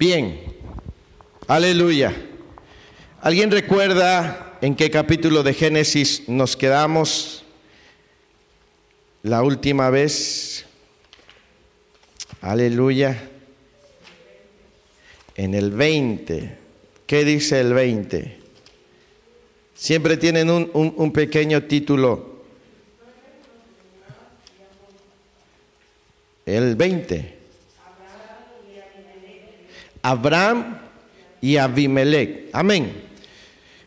Bien, aleluya. ¿Alguien recuerda en qué capítulo de Génesis nos quedamos la última vez? Aleluya. En el 20. ¿Qué dice el 20? Siempre tienen un, un- pequeño título. El 20. Abraham y Abimelech. Amén.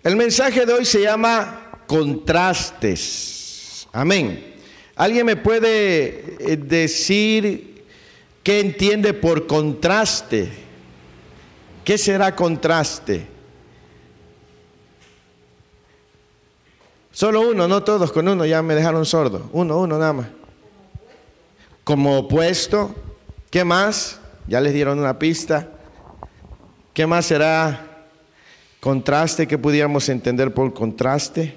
El mensaje de hoy se llama contrastes. Amén. ¿Alguien me puede eh, decir qué entiende por contraste? ¿Qué será contraste? Solo uno, no todos, con uno ya me dejaron sordo. Uno, uno nada más. Como opuesto. ¿Qué más? Ya les dieron una pista. ¿Qué más será contraste? ¿Qué pudiéramos entender por contraste?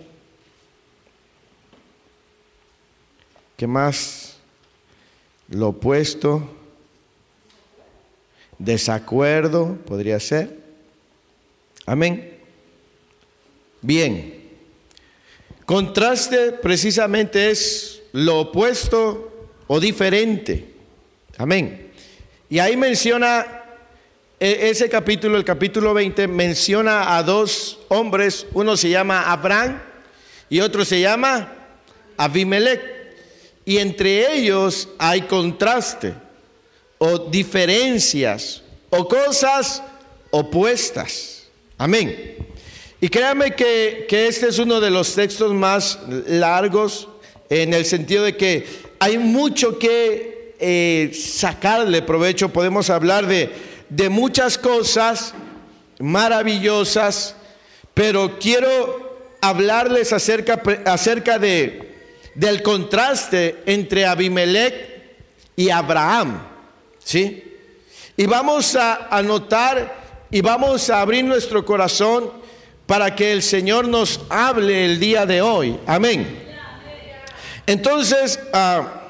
¿Qué más? Lo opuesto. Desacuerdo, podría ser. Amén. Bien. Contraste precisamente es lo opuesto o diferente. Amén. Y ahí menciona ese capítulo, el capítulo 20, menciona a dos hombres. Uno se llama Abraham y otro se llama Abimelech. Y entre ellos hay contraste o diferencias o cosas opuestas. Amén. Y créame que, que este es uno de los textos más largos en el sentido de que hay mucho que eh, sacarle provecho. Podemos hablar de, de muchas cosas maravillosas, pero quiero hablarles acerca, acerca de, del contraste entre Abimelech y Abraham. ¿Sí? Y vamos a anotar y vamos a abrir nuestro corazón para que el Señor nos hable el día de hoy. Amén. Entonces, ah,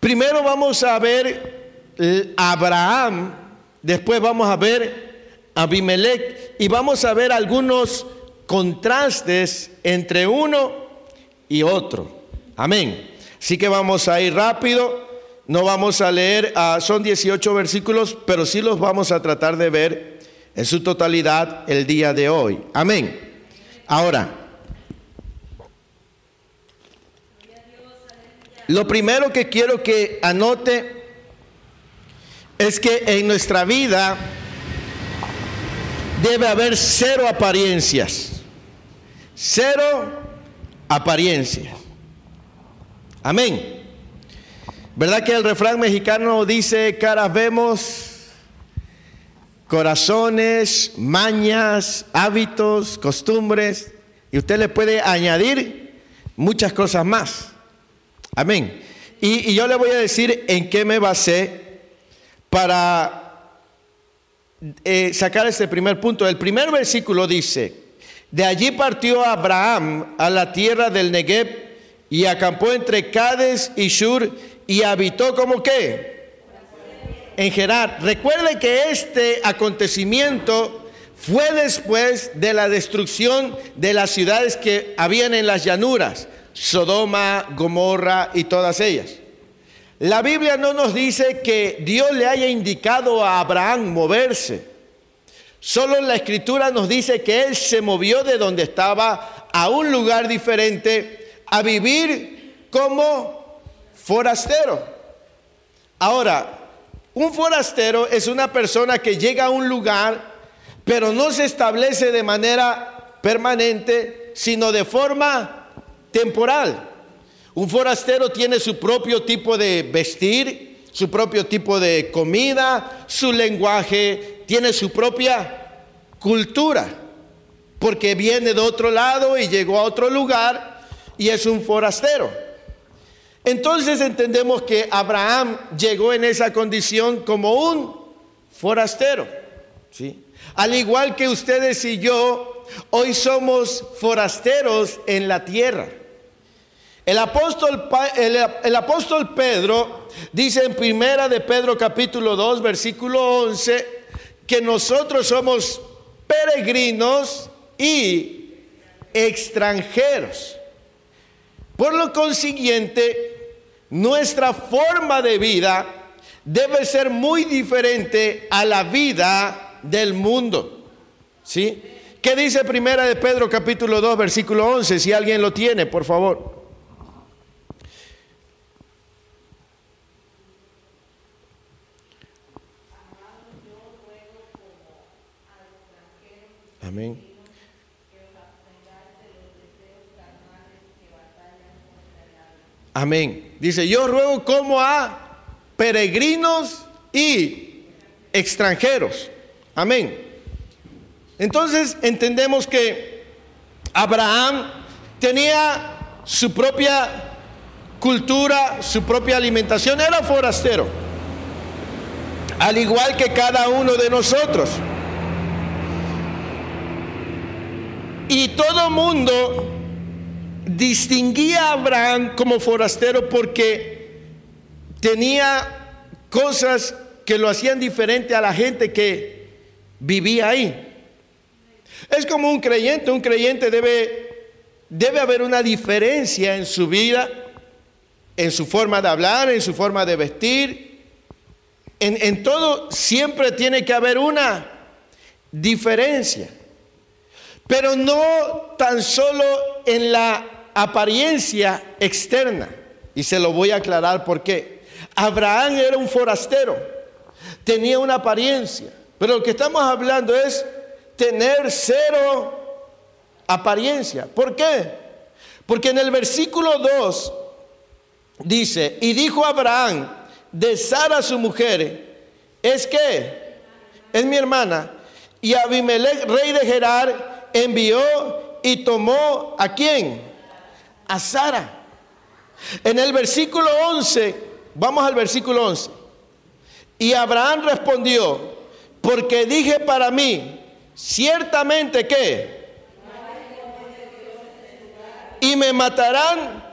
primero vamos a ver Abraham, después vamos a ver Abimelech y vamos a ver algunos contrastes entre uno y otro. Amén. Así que vamos a ir rápido. No vamos a leer, ah, son 18 versículos, pero sí los vamos a tratar de ver en su totalidad el día de hoy. Amén. Ahora, lo primero que quiero que anote es que en nuestra vida debe haber cero apariencias. Cero apariencias. Amén. ¿Verdad que el refrán mexicano dice caras vemos, corazones, mañas, hábitos, costumbres? Y usted le puede añadir muchas cosas más. Amén. Y, y yo le voy a decir en qué me basé para eh, sacar este primer punto. El primer versículo dice, de allí partió Abraham a la tierra del Negev y acampó entre Cades y Shur y habitó como qué? En Gerar. Recuerde que este acontecimiento fue después de la destrucción de las ciudades que habían en las llanuras, Sodoma, Gomorra y todas ellas. La Biblia no nos dice que Dios le haya indicado a Abraham moverse. Solo la escritura nos dice que él se movió de donde estaba a un lugar diferente a vivir como forastero. Ahora, un forastero es una persona que llega a un lugar, pero no se establece de manera permanente, sino de forma temporal. Un forastero tiene su propio tipo de vestir, su propio tipo de comida, su lenguaje, tiene su propia cultura, porque viene de otro lado y llegó a otro lugar y es un forastero. Entonces entendemos que Abraham llegó en esa condición como un forastero. ¿sí? Al igual que ustedes y yo, hoy somos forasteros en la tierra. El apóstol, el, el apóstol Pedro dice en primera de Pedro capítulo 2 versículo 11, que nosotros somos peregrinos y extranjeros. Por lo consiguiente, nuestra forma de vida debe ser muy diferente a la vida del mundo. ¿Sí? ¿Qué dice Primera de Pedro capítulo 2 versículo 11? Si alguien lo tiene, por favor. Amén. Amén. Dice, yo ruego como a peregrinos y extranjeros. Amén. Entonces entendemos que Abraham tenía su propia cultura, su propia alimentación, era forastero, al igual que cada uno de nosotros. Y todo mundo distinguía a Abraham como forastero porque tenía cosas que lo hacían diferente a la gente que vivía ahí. Es como un creyente, un creyente debe, debe haber una diferencia en su vida, en su forma de hablar, en su forma de vestir. En, en todo siempre tiene que haber una diferencia. Pero no tan solo en la apariencia externa. Y se lo voy a aclarar por qué. Abraham era un forastero, tenía una apariencia. Pero lo que estamos hablando es tener cero apariencia. ¿Por qué? Porque en el versículo 2 dice, y dijo Abraham de Sara su mujer, es que es mi hermana, y Abimelech, rey de Gerar, envió y tomó a quién? A Sara. En el versículo 11, vamos al versículo 11. Y Abraham respondió, porque dije para mí, ciertamente que, y me matarán.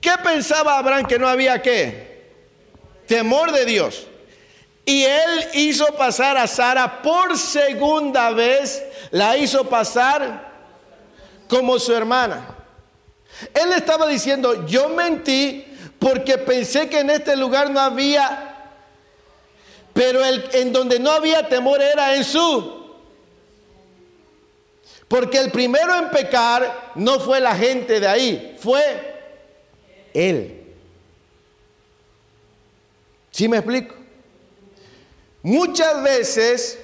¿Qué pensaba Abraham que no había qué? Temor de Dios. Y él hizo pasar a Sara por segunda vez, la hizo pasar como su hermana. Él estaba diciendo, yo mentí porque pensé que en este lugar no había pero el, en donde no había temor era en su. Porque el primero en pecar no fue la gente de ahí, fue él. ¿Sí me explico? Muchas veces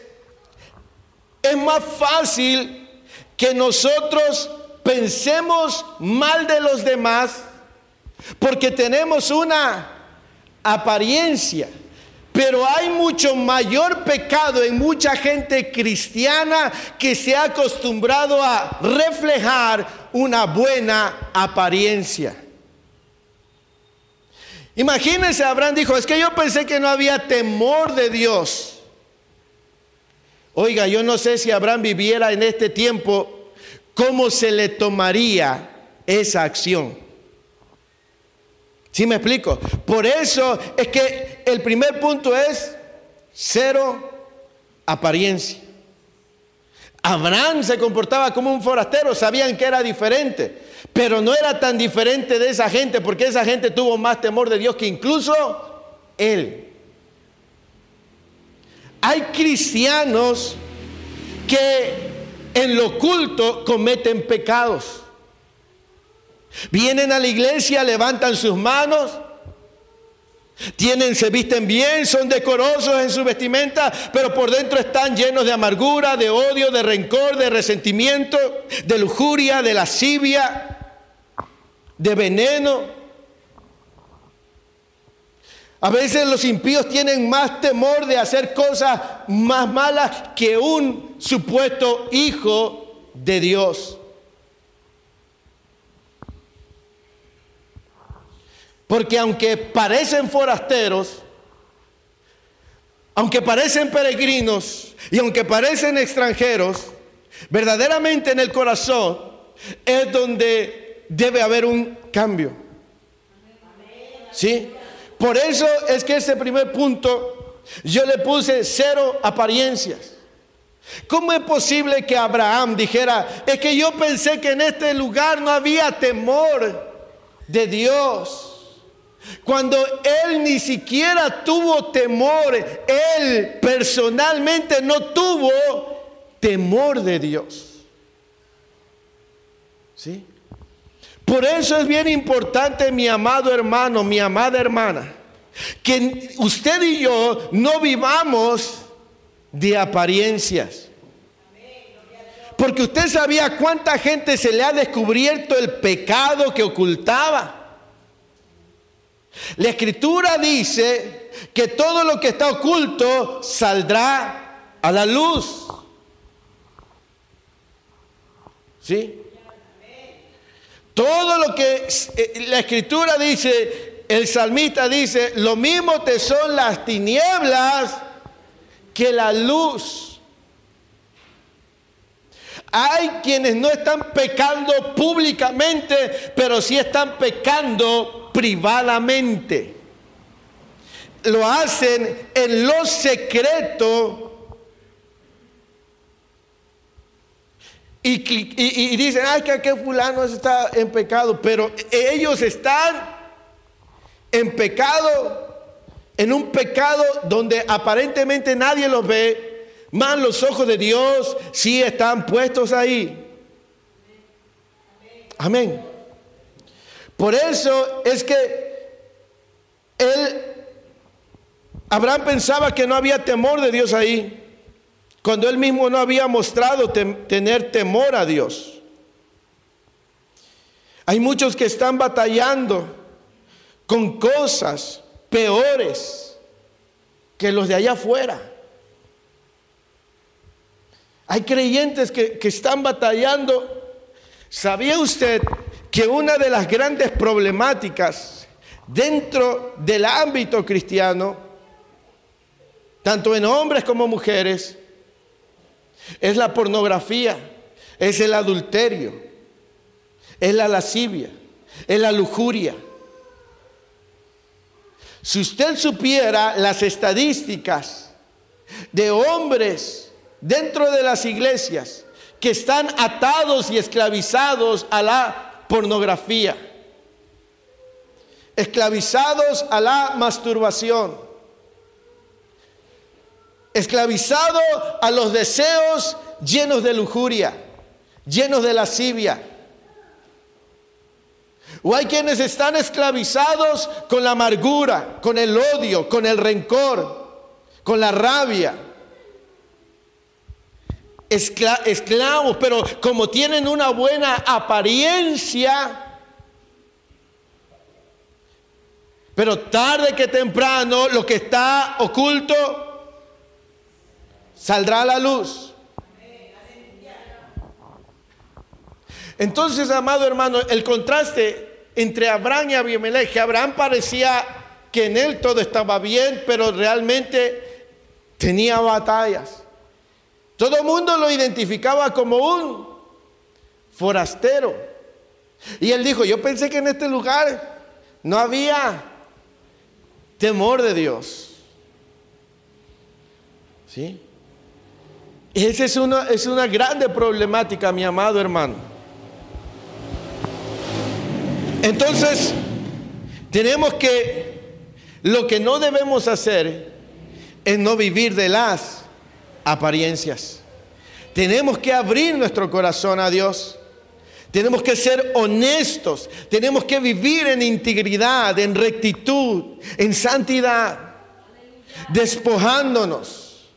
es más fácil que nosotros pensemos mal de los demás porque tenemos una apariencia. Pero hay mucho mayor pecado en mucha gente cristiana que se ha acostumbrado a reflejar una buena apariencia. Imagínense, Abraham dijo, es que yo pensé que no había temor de Dios. Oiga, yo no sé si Abraham viviera en este tiempo, ¿cómo se le tomaría esa acción? ¿Sí me explico? Por eso es que el primer punto es cero apariencia. Abraham se comportaba como un forastero, sabían que era diferente, pero no era tan diferente de esa gente porque esa gente tuvo más temor de Dios que incluso él. Hay cristianos que en lo oculto cometen pecados. Vienen a la iglesia, levantan sus manos, tienen, se visten bien, son decorosos en su vestimenta, pero por dentro están llenos de amargura, de odio, de rencor, de resentimiento, de lujuria, de lascivia, de veneno. A veces los impíos tienen más temor de hacer cosas más malas que un supuesto hijo de Dios. Porque aunque parecen forasteros, aunque parecen peregrinos y aunque parecen extranjeros, verdaderamente en el corazón es donde debe haber un cambio. ¿Sí? Por eso es que ese primer punto Yo le puse cero apariencias. ¿Cómo es posible que Abraham dijera, es que yo pensé que en este lugar no había temor de Dios? Cuando él ni siquiera tuvo temor, él personalmente no tuvo temor de Dios. ¿Sí? Por eso es bien importante, mi amado hermano, mi amada hermana, que usted y yo no vivamos de apariencias. Porque usted sabía cuánta gente se le ha descubierto el pecado que ocultaba. La escritura dice que todo lo que está oculto saldrá a la luz. ¿Sí? Todo lo que eh, la escritura dice, el salmista dice, lo mismo te son las tinieblas que la luz. Hay quienes no están pecando públicamente, pero sí están pecando privadamente. Lo hacen en lo secreto. Y, dicen, ay, que aquel fulano está en pecado, pero ellos están en pecado en un pecado donde aparentemente nadie los ve, más los ojos de Dios sí están puestos ahí. Amén. Por eso es que él, Abraham pensaba que no había temor de Dios ahí, cuando él mismo no había mostrado tener temor a Dios. Hay muchos que están batallando con cosas peores que los de allá afuera. Hay creyentes que, están batallando. ¿Sabía usted que una de las grandes problemáticas dentro del ámbito cristiano, tanto en hombres como mujeres, es la pornografía, es el adulterio, es la lascivia, es la lujuria? Si usted supiera las estadísticas de hombres dentro de las iglesias que están atados y esclavizados a la pornografía, esclavizados a la masturbación, esclavizados a los deseos llenos de lujuria, llenos de lascivia, o hay quienes están esclavizados con la amargura, con el odio, con el rencor, con la rabia. Esclavos, pero como tienen una buena apariencia, pero tarde que temprano lo que está oculto saldrá a la luz. Entonces, amado hermano, el contraste entre Abraham y Abimelech, Abraham parecía que en él todo estaba bien, pero realmente tenía batallas. Todo el mundo lo identificaba como un forastero. Y él dijo, yo pensé que en este lugar no había temor de Dios. ¿Sí? Esa es una, es una grande problemática, mi amado hermano. Entonces, tenemos que, lo que no debemos hacer es no vivir de las apariencias. Tenemos que abrir nuestro corazón a Dios. Tenemos que ser honestos. Tenemos que vivir en integridad, en rectitud, en santidad. Despojándonos.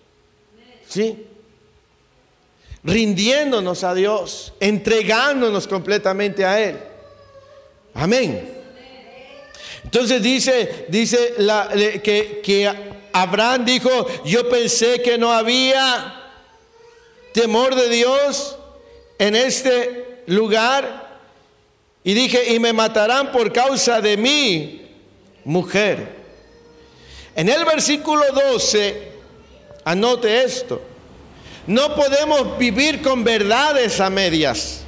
¿Sí? Rindiéndonos a Dios. Entregándonos completamente a Él. Amén. Entonces dice, dice que, que Abraham dijo, yo pensé que no había temor de Dios en este lugar. Y dije, y me matarán por causa de mi mujer. En el versículo 12, anote esto, no podemos vivir con verdades a medias.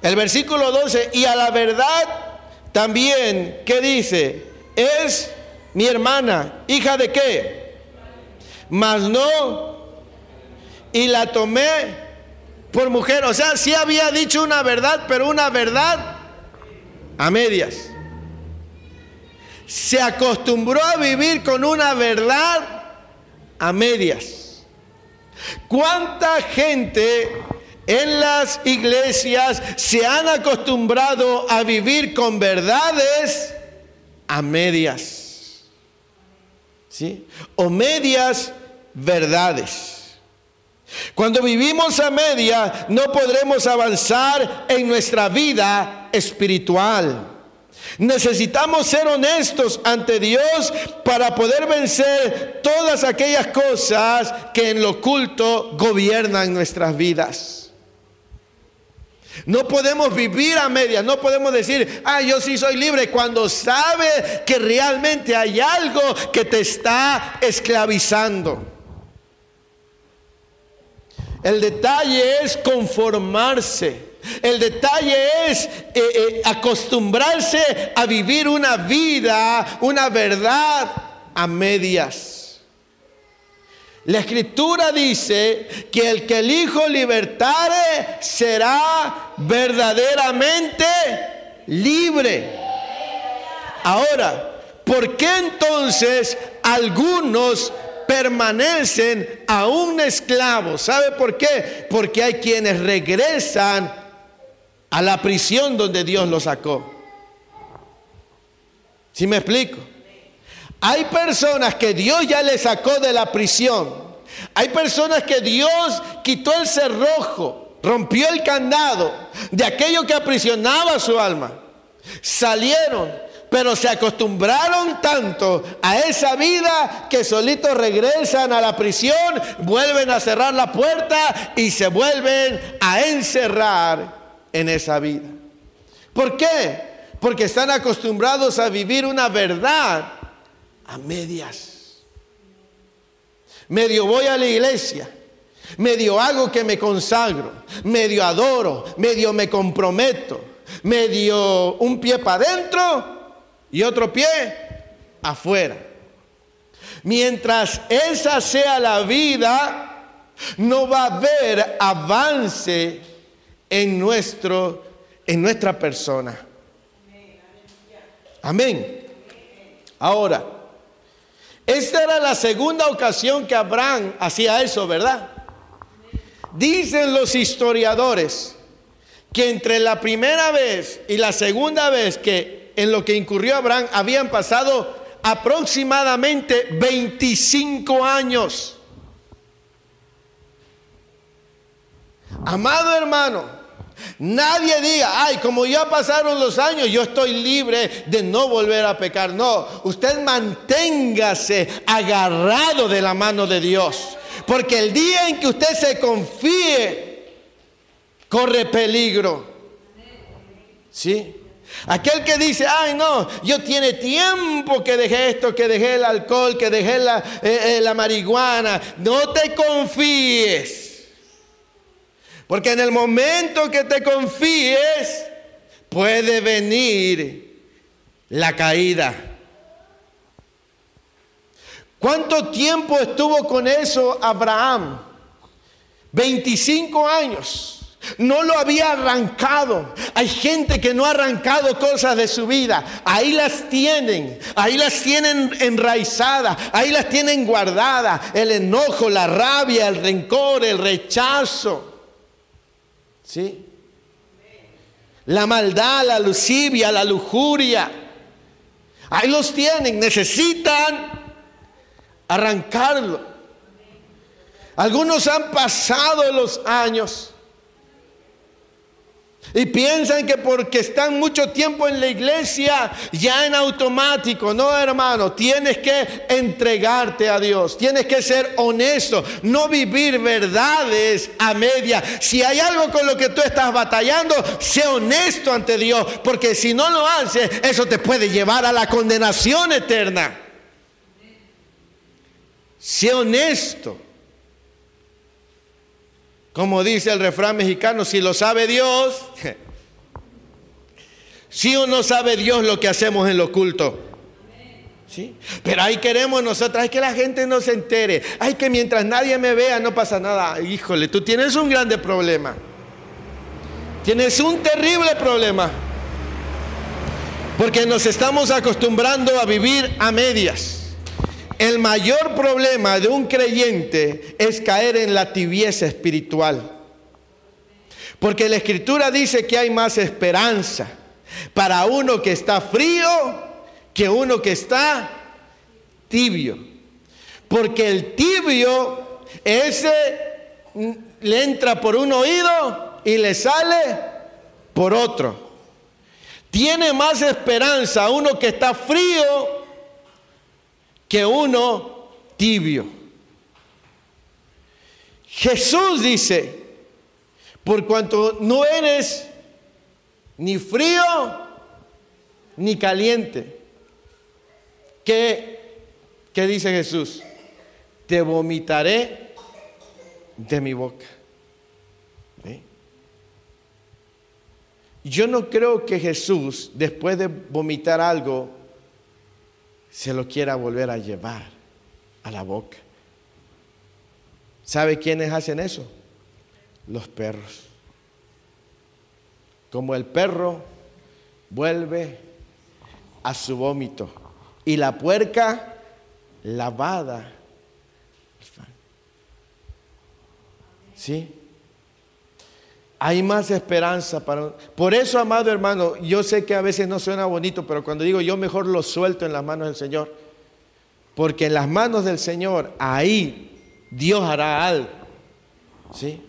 El versículo 12, y a la verdad también, ¿qué dice? Es mi hermana, hija de qué? Mas no, y la tomé por mujer. O sea, sí había dicho una verdad, pero una verdad a medias. Se acostumbró a vivir con una verdad a medias. ¿Cuánta gente en las iglesias se han acostumbrado a vivir con verdades a medias. ¿Sí? O medias verdades. Cuando vivimos a media no podremos avanzar en nuestra vida espiritual. Necesitamos ser honestos ante Dios para poder vencer todas aquellas cosas que en lo oculto gobiernan nuestras vidas. No podemos vivir a medias, no podemos decir, ah, yo sí soy libre, cuando sabe que realmente hay algo que te está esclavizando. El detalle es conformarse. El detalle es eh, eh, acostumbrarse a vivir una vida, una verdad a medias. La escritura dice que el que el Hijo libertare será verdaderamente libre. Ahora, ¿por qué entonces algunos permanecen aún esclavos? ¿Sabe por qué? Porque hay quienes regresan a la prisión donde Dios los sacó. ¿Sí me explico? Hay personas que Dios ya le sacó de la prisión. Hay personas que Dios quitó el cerrojo, rompió el candado de aquello que aprisionaba su alma. Salieron, pero se acostumbraron tanto a esa vida que solitos regresan a la prisión, vuelven a cerrar la puerta y se vuelven a encerrar en esa vida. ¿Por qué? Porque están acostumbrados a vivir una verdad a medias. Medio voy a la iglesia, medio hago que me consagro, medio adoro, medio me comprometo, medio un pie para adentro y otro pie afuera. Mientras esa sea la vida, no va a haber avance en nuestro en nuestra persona. Amén. Ahora, esta era la segunda ocasión que Abraham hacía eso, ¿verdad? Dicen los historiadores que entre la primera vez y la segunda vez que en lo que incurrió Abraham habían pasado aproximadamente 25 años. Amado hermano, Nadie diga, ay, como ya pasaron los años, yo estoy libre de no volver a pecar. No, usted manténgase agarrado de la mano de Dios. Porque el día en que usted se confíe, corre peligro. ¿Sí? Aquel que dice, ay no, yo tiene tiempo que dejé esto, que dejé el alcohol, que dejé la, eh, eh, la marihuana, no te confíes. Porque en el momento que te confíes, puede venir la caída. ¿Cuánto tiempo estuvo con eso Abraham? 25 años. No lo había arrancado. Hay gente que no ha arrancado cosas de su vida. Ahí las tienen. Ahí las tienen enraizadas. Ahí las tienen guardadas. El enojo, la rabia, el rencor, el rechazo. ¿Sí? La maldad, la lusivia, la lujuria. Ahí los tienen, necesitan arrancarlo. Algunos han pasado los años y piensan que porque están mucho tiempo en la iglesia, ya en automático. No, hermano, tienes que entregarte a Dios. Tienes que ser honesto. No vivir verdades a media. Si hay algo con lo que tú estás batallando, sé honesto ante Dios. Porque si no lo haces, eso te puede llevar a la condenación eterna. Sé honesto. Como dice el refrán mexicano, si lo sabe Dios, si o no sabe Dios lo que hacemos en lo oculto. ¿Sí? Pero ahí queremos nosotros, hay que la gente no se entere, hay que mientras nadie me vea no pasa nada. Híjole, tú tienes un grande problema. Tienes un terrible problema. Porque nos estamos acostumbrando a vivir a medias. El mayor problema de un creyente es caer en la tibieza espiritual. Porque la escritura dice que hay más esperanza para uno que está frío que uno que está tibio. Porque el tibio, ese le entra por un oído y le sale por otro. Tiene más esperanza uno que está frío que uno tibio. Jesús dice, por cuanto no eres ni frío ni caliente, ¿qué, qué dice Jesús? Te vomitaré de mi boca. Yo no creo que Jesús, después de vomitar algo, se lo quiera volver a llevar a la boca. ¿Sabe quiénes hacen eso? Los perros. Como el perro vuelve a su vómito y la puerca lavada. ¿Sí? Hay más esperanza para... Por eso, amado hermano, yo sé que a veces no suena bonito, pero cuando digo yo mejor lo suelto en las manos del Señor, porque en las manos del Señor, ahí Dios hará algo. ¿Sí?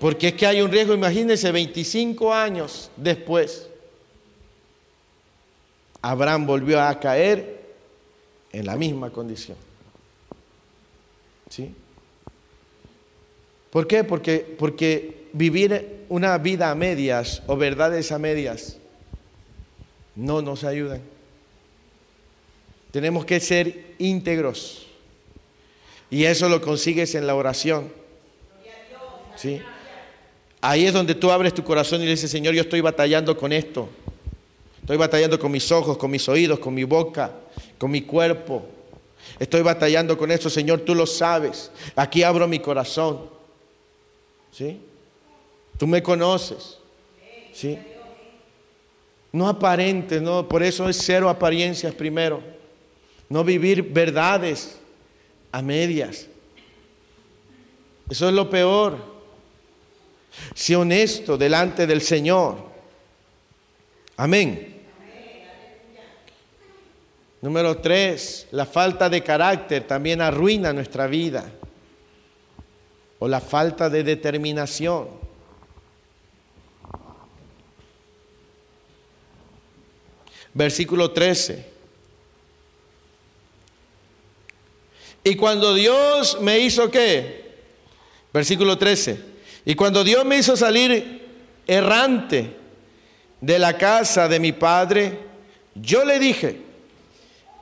Porque es que hay un riesgo, imagínense, 25 años después, Abraham volvió a caer en la misma condición. ¿Sí? ¿Por qué? Porque, porque vivir una vida a medias o verdades a medias no nos ayudan. Tenemos que ser íntegros. Y eso lo consigues en la oración. ¿Sí? Ahí es donde tú abres tu corazón y dices, Señor, yo estoy batallando con esto. Estoy batallando con mis ojos, con mis oídos, con mi boca, con mi cuerpo. Estoy batallando con esto, Señor, tú lo sabes. Aquí abro mi corazón. ¿Sí? Tú me conoces. ¿Sí? No aparentes, no, por eso es cero apariencias primero. No vivir verdades a medias. Eso es lo peor. Sé honesto delante del Señor. Amén. Número tres, la falta de carácter también arruina nuestra vida o la falta de determinación. Versículo 13. Y cuando Dios me hizo qué? Versículo 13. Y cuando Dios me hizo salir errante de la casa de mi padre, yo le dije,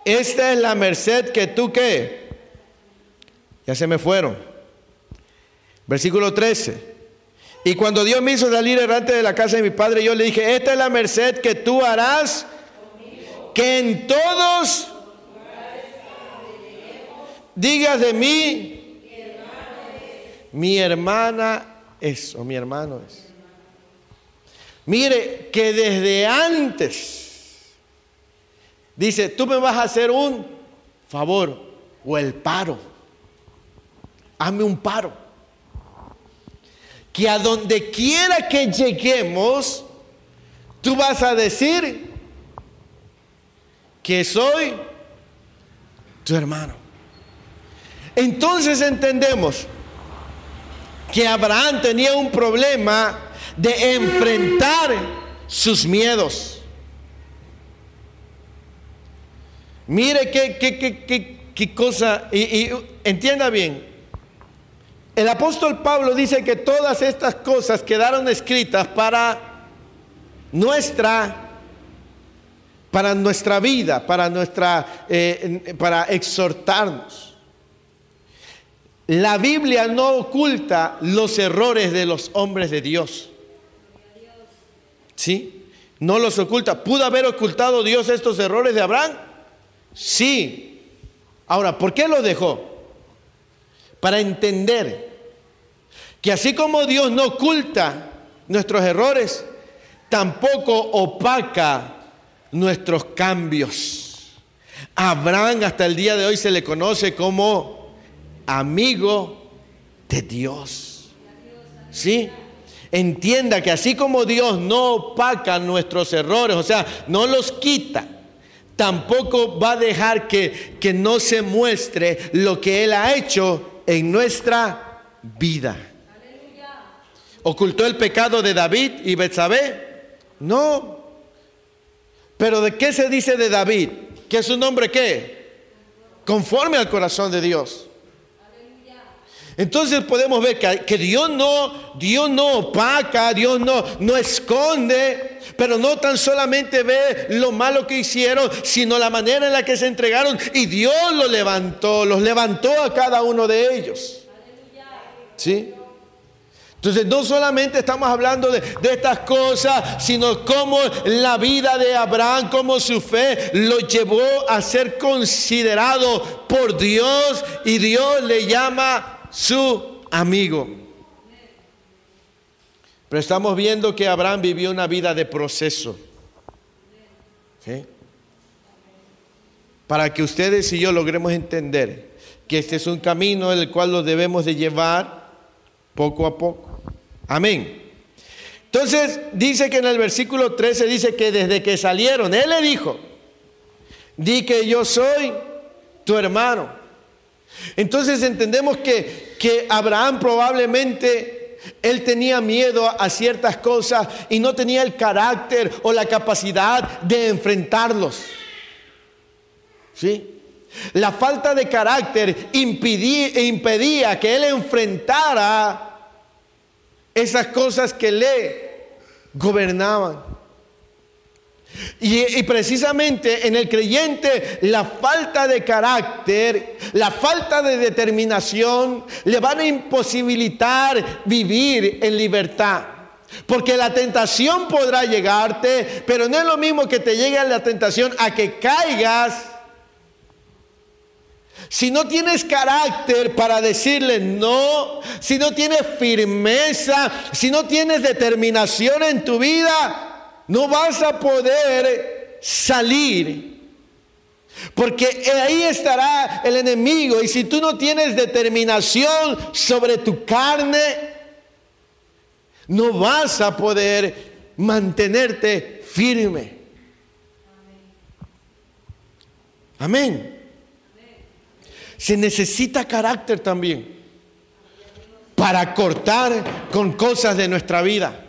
esta es la merced que tú qué. Ya se me fueron. Versículo 13. Y cuando Dios me hizo salir errante de la casa de mi padre, yo le dije, esta es la merced que tú harás, que en todos digas de mí, mi hermana es, o mi hermano es. Mire que desde antes, dice, tú me vas a hacer un favor o el paro. Hazme un paro que a donde quiera que lleguemos, tú vas a decir que soy tu hermano. Entonces entendemos que Abraham tenía un problema de enfrentar sus miedos. Mire qué, qué, qué, cosa, y, y entienda bien, el apóstol Pablo dice que todas estas cosas quedaron escritas para nuestra para nuestra vida, para nuestra eh, para exhortarnos. La Biblia no oculta los errores de los hombres de Dios. ¿Sí? No los oculta. ¿Pudo haber ocultado Dios estos errores de Abraham? Sí. Ahora, ¿por qué lo dejó? Para entender que así como Dios no oculta nuestros errores, tampoco opaca nuestros cambios. Abraham hasta el día de hoy se le conoce como amigo de Dios. ¿Sí? Entienda que así como Dios no opaca nuestros errores, o sea, no los quita, tampoco va a dejar que, que no se muestre lo que Él ha hecho en nuestra vida. ¿Ocultó el pecado de David y Betsabé? No. Pero ¿de qué se dice de David? ¿Que es un hombre qué? Conforme al corazón de Dios. Entonces podemos ver que, Dios no, Dios no opaca, Dios no, no esconde, pero no tan solamente ve lo malo que hicieron, sino la manera en la que se entregaron y Dios los levantó, los levantó a cada uno de ellos. ¿Sí? Entonces no solamente estamos hablando de, de, estas cosas, sino cómo la vida de Abraham, cómo su fe lo llevó a ser considerado por Dios y Dios le llama su amigo. Pero estamos viendo que Abraham vivió una vida de proceso. Para que ustedes y yo logremos entender que este es un camino en el cual lo debemos de llevar poco a poco. Amén. Entonces dice que en el versículo 13 dice que desde que salieron, Él le dijo, di que yo soy tu hermano. Entonces entendemos que, que Abraham probablemente él tenía miedo a ciertas cosas y no tenía el carácter o la capacidad de enfrentarlos. ¿Sí? La falta de carácter impedía, impedía que él enfrentara esas cosas que le gobernaban. Y, precisamente en el creyente la falta de carácter, la falta de determinación le van a imposibilitar vivir en libertad. Porque la tentación podrá llegarte, pero no es lo mismo que te llegue la tentación a que caigas. Si no tienes carácter para decirle no, si no tienes firmeza, si no tienes determinación en tu vida, no vas a poder salir. Porque ahí estará el enemigo y si tú no tienes determinación sobre tu carne, no vas a poder mantenerte firme. Amén. Se necesita carácter también para cortar con cosas de nuestra vida.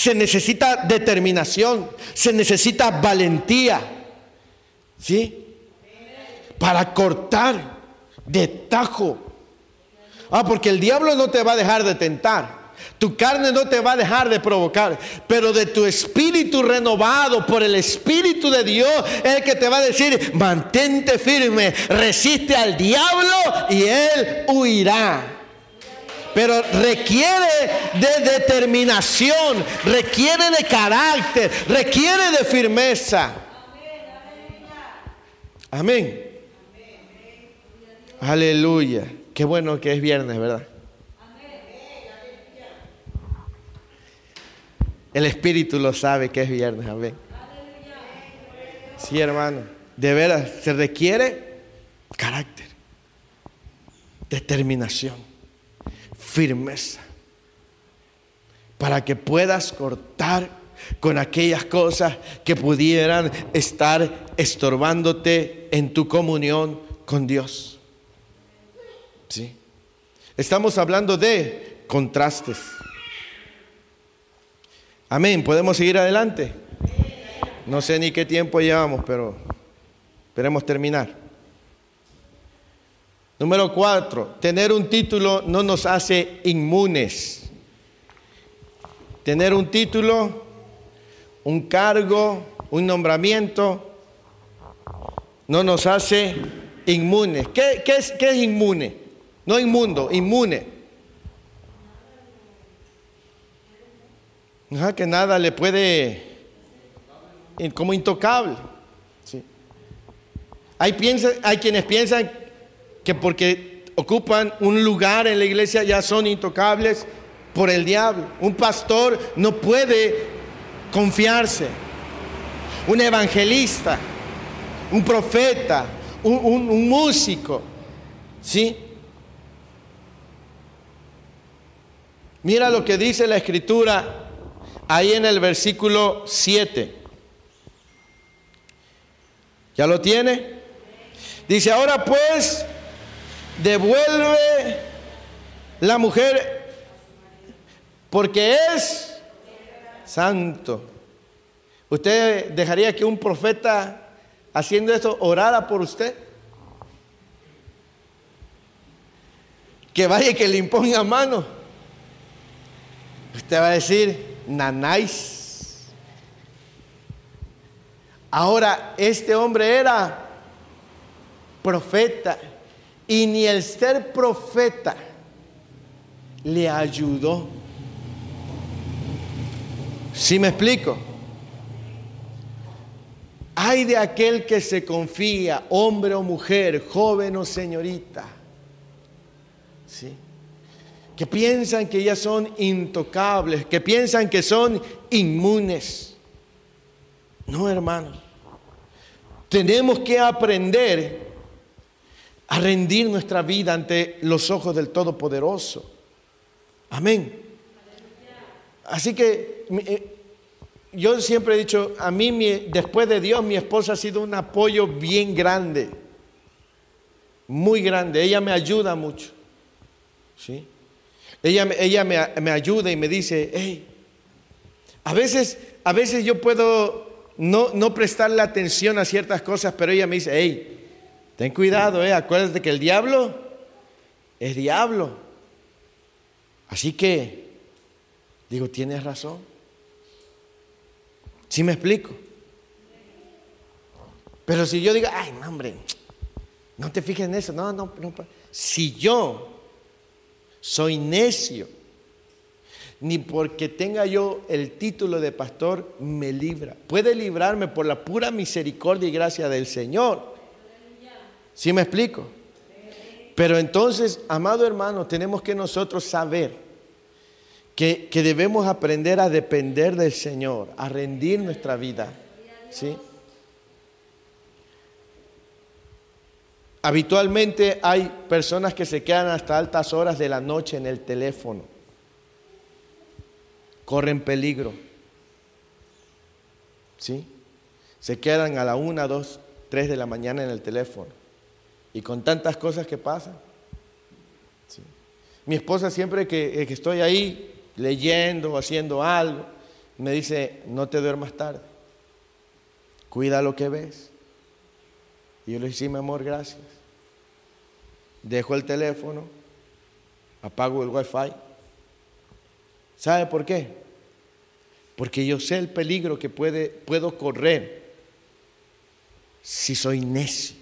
Se necesita determinación, se necesita valentía, ¿sí? Para cortar de tajo. Ah, porque el diablo no te va a dejar de tentar. Tu carne no te va a dejar de provocar, pero de tu espíritu renovado por el Espíritu de Dios el que te va a decir, mantente firme, resiste al diablo y él huirá. Pero requiere de determinación, requiere de carácter, requiere de firmeza. Amén. Aleluya. Qué bueno que es viernes, ¿verdad? El Espíritu lo sabe que es viernes. Amén. Sí, hermano. De veras, se requiere carácter, determinación firmeza para que puedas cortar con aquellas cosas que pudieran estar estorbándote en tu comunión con Dios. ¿Sí? Estamos hablando de contrastes. Amén. ¿Podemos seguir adelante? No sé ni qué tiempo llevamos, pero esperemos terminar. Número cuatro, tener un título no nos hace inmunes. Tener un título, un cargo, un nombramiento, no nos hace inmunes. ¿Qué, es, inmune? No inmundo, inmune. que nada le puede, como intocable. Hay, piensa, hay quienes piensan que porque ocupan un lugar en la iglesia ya son intocables por el diablo. Un pastor no puede confiarse. Un evangelista, un profeta, un, músico, ¿sí? Mira lo que dice la escritura ahí en el versículo 7. ¿Ya lo tiene? Dice, ahora pues, devuelve la mujer porque es santo. ¿Usted dejaría que un profeta haciendo esto orara por usted? Que vaya y que le imponga mano. Usted va a decir, nanáis. Ahora, este hombre era profeta y ni el ser profeta le ayudó. ¿Sí me explico? Hay de aquel que se confía, hombre o mujer, joven o señorita, ¿sí? que piensan que ya son intocables, que piensan que son inmunes. No, hermano. Tenemos que aprender a rendir nuestra vida ante los ojos del Todopoderoso. Amén. Así que eh, yo siempre he dicho, a mí mi- después de Dios mi esposa ha sido un apoyo bien grande, muy grande. Ella me ayuda mucho. ¿sí? Ella, ella me, me ayuda y me dice, hey, a veces, a veces yo puedo no, no prestarle atención a ciertas cosas, pero ella me dice, hey, ten cuidado, eh, acuérdate que el diablo es diablo. Así que, digo, tienes razón. ¿Sí me explico? Pero si yo digo, ay, no, hombre, no te fijes en eso, no, no, no. Si yo soy necio, ni porque tenga yo el título de pastor me libra. Puede librarme por la pura misericordia y gracia del Señor. ¿Sí me explico? Pero entonces, amado hermano, tenemos que nosotros saber que, que debemos aprender a depender del Señor, a rendir nuestra vida. ¿Sí? Habitualmente hay personas que se quedan hasta altas horas de la noche en el teléfono. Corren peligro. ¿Sí? Se quedan a la una, dos, tres de la mañana en el teléfono. Y con tantas cosas que pasan. Mi esposa siempre que, que estoy ahí leyendo o haciendo algo, me dice, no te duermas tarde. Cuida lo que ves. Y yo le dije, sí, mi amor, gracias. Dejo el teléfono, apago el wifi. ¿Sabe por qué? Porque yo sé el peligro que puede, puedo correr si soy necio.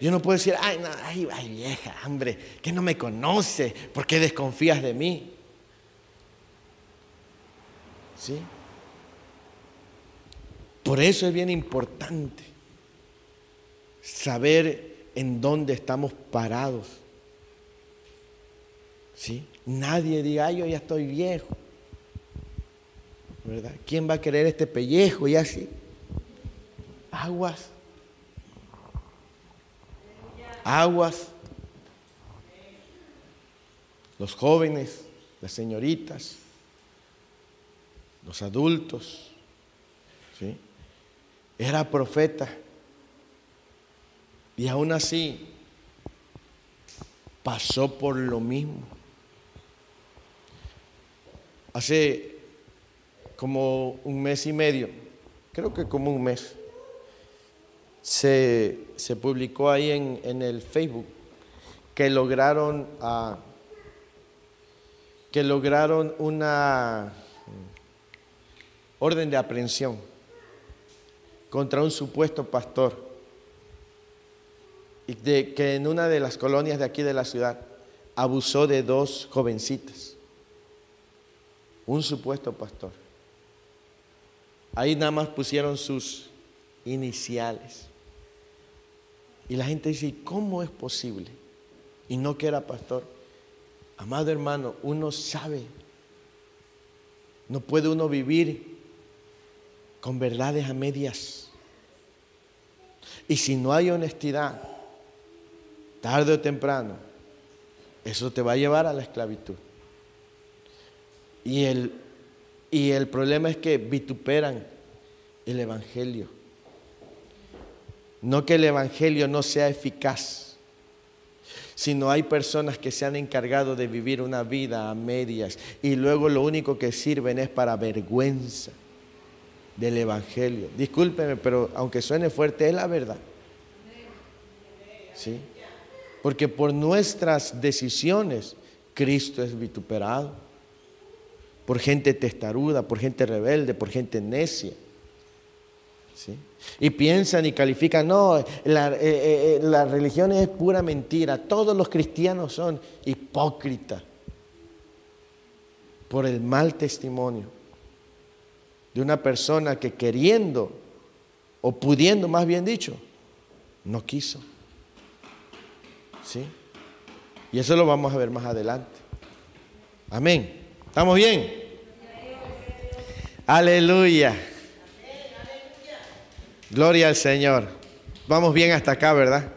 Yo no puedo decir, ay, no, ay, ay, vieja, hombre, que no me conoce, ¿por qué desconfías de mí? ¿Sí? Por eso es bien importante saber en dónde estamos parados. ¿Sí? Nadie diga, ay, yo ya estoy viejo. ¿Verdad? ¿Quién va a querer este pellejo y así? Aguas. Aguas. Los jóvenes, las señoritas, los adultos. ¿sí? Era profeta. Y aún así pasó por lo mismo. Hace como un mes y medio, creo que como un mes, se, se publicó ahí en, en el Facebook que lograron, ah, que lograron una orden de aprehensión contra un supuesto pastor y de, que en una de las colonias de aquí de la ciudad abusó de dos jovencitas, un supuesto pastor. Ahí nada más pusieron sus iniciales. Y la gente dice, ¿cómo es posible? Y no que era pastor. Amado hermano, uno sabe. No puede uno vivir con verdades a medias. Y si no hay honestidad, tarde o temprano, eso te va a llevar a la esclavitud. Y el, y el problema es que vituperan el Evangelio. No que el Evangelio no sea eficaz, sino hay personas que se han encargado de vivir una vida a medias y luego lo único que sirven es para vergüenza del Evangelio. Discúlpeme, pero aunque suene fuerte, es la verdad. ¿Sí? Porque por nuestras decisiones Cristo es vituperado. Por gente testaruda, por gente rebelde, por gente necia. Y piensan y califican, no, la, eh, eh, eh, la religión es pura mentira, todos los cristianos son hipócritas por el mal testimonio de una persona que queriendo, o pudiendo más bien dicho, no quiso. ¿Sí? Y eso lo vamos a ver más adelante. Amén. ¿Estamos bien? Aleluya. Gloria al Señor. Vamos bien hasta acá, ¿verdad?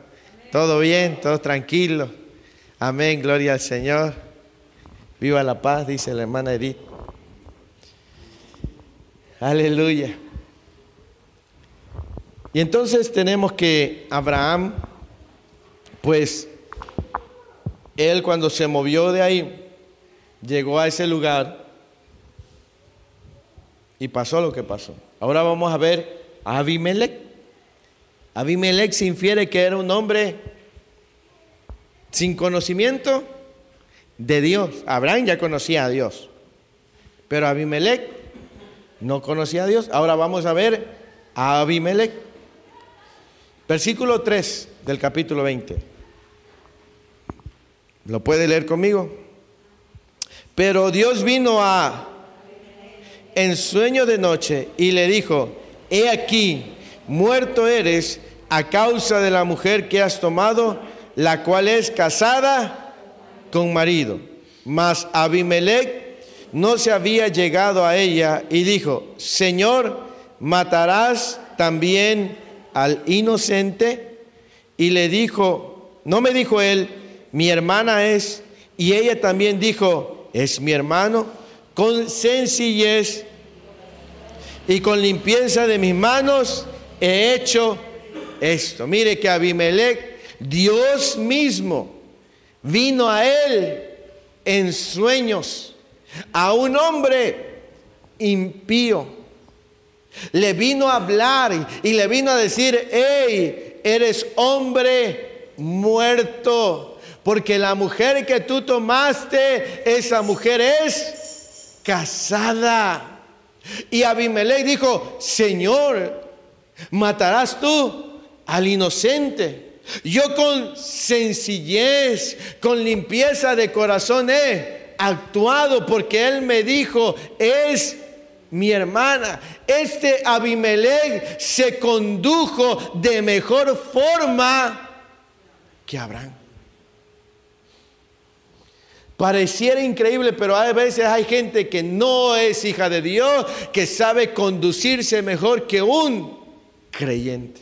Todo bien, todo tranquilo. Amén, gloria al Señor. Viva la paz, dice la hermana Edith. Aleluya. Y entonces tenemos que Abraham, pues, él cuando se movió de ahí, llegó a ese lugar y pasó lo que pasó. Ahora vamos a ver Abimelech. Abimelech se infiere que era un hombre sin conocimiento de Dios. Abraham ya conocía a Dios, pero Abimelech no conocía a Dios. Ahora vamos a ver a Abimelech. Versículo 3 del capítulo 20. ¿Lo puede leer conmigo? Pero Dios vino a en sueño de noche y le dijo, he aquí, muerto eres a causa de la mujer que has tomado, la cual es casada con marido. Mas Abimelech no se había llegado a ella y dijo, Señor, ¿matarás también al inocente? Y le dijo, no me dijo él, mi hermana es, y ella también dijo, es mi hermano, con sencillez y con limpieza de mis manos he hecho esto. Mire que Abimelech, Dios mismo, vino a él en sueños, a un hombre impío. Le vino a hablar y, le vino a decir, hey, eres hombre muerto, porque la mujer que tú tomaste, esa mujer es casada. Y Abimelech dijo, Señor, ¿matarás tú al inocente? Yo con sencillez, con limpieza de corazón he actuado porque él me dijo, es mi hermana. Este Abimelech se condujo de mejor forma que Abraham. Pareciera increíble, pero a veces hay gente que no es hija de Dios, que sabe conducirse mejor que un creyente.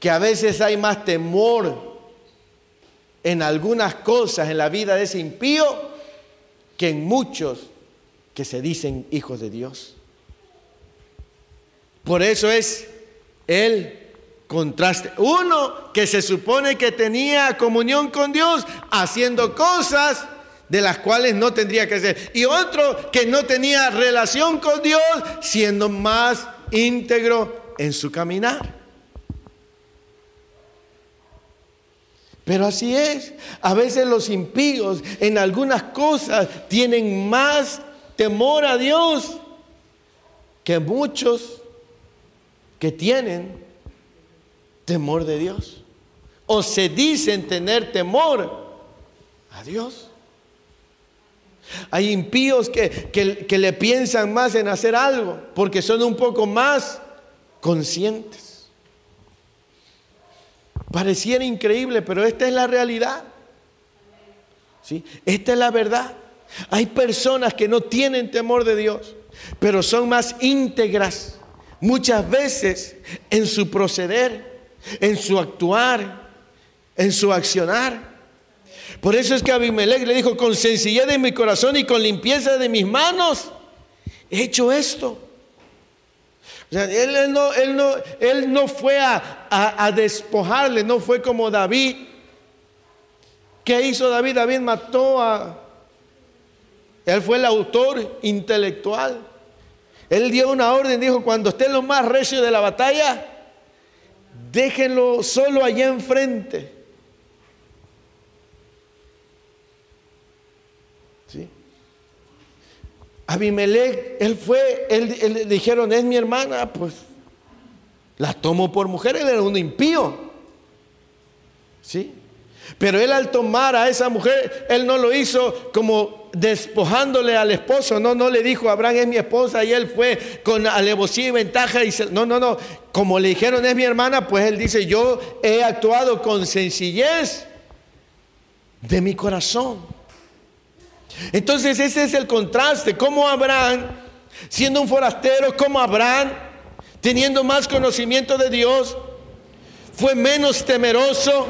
Que a veces hay más temor en algunas cosas en la vida de ese impío que en muchos que se dicen hijos de Dios. Por eso es Él contraste. Uno que se supone que tenía comunión con Dios haciendo cosas de las cuales no tendría que ser. Y otro que no tenía relación con Dios siendo más íntegro en su caminar. Pero así es. A veces los impíos en algunas cosas tienen más temor a Dios que muchos que tienen temor de Dios. O se dicen tener temor a Dios. Hay impíos que, que, le piensan más en hacer algo porque son un poco más conscientes. Pareciera increíble, pero esta es la realidad. ¿Sí? Esta es la verdad. Hay personas que no tienen temor de Dios, pero son más íntegras muchas veces en su proceder, en su actuar, en su accionar. Por eso es que Abimelech le dijo, con sencillez de mi corazón y con limpieza de mis manos, he hecho esto. O sea, él, no, él, no, él no fue a, despojarle, no fue como David. ¿Qué hizo David? David mató a... Él fue el autor intelectual. Él dio una orden, dijo, cuando estén los más recios de la batalla, déjenlo solo allá enfrente. ¿Sí? Abimelech, él fue, él, le dijeron, es mi hermana, pues la tomo por mujer, él era un impío. ¿Sí? Pero él al tomar a esa mujer, él no lo hizo como despojándole al esposo, no, no le dijo, Abraham es mi esposa y él fue con alevosía y ventaja y no, no, no, como le dijeron es mi hermana, pues él dice, yo he actuado con sencillez de mi corazón. Entonces ese es el contraste, como Abraham, siendo un forastero, como Abraham, teniendo más conocimiento de Dios, fue menos temeroso,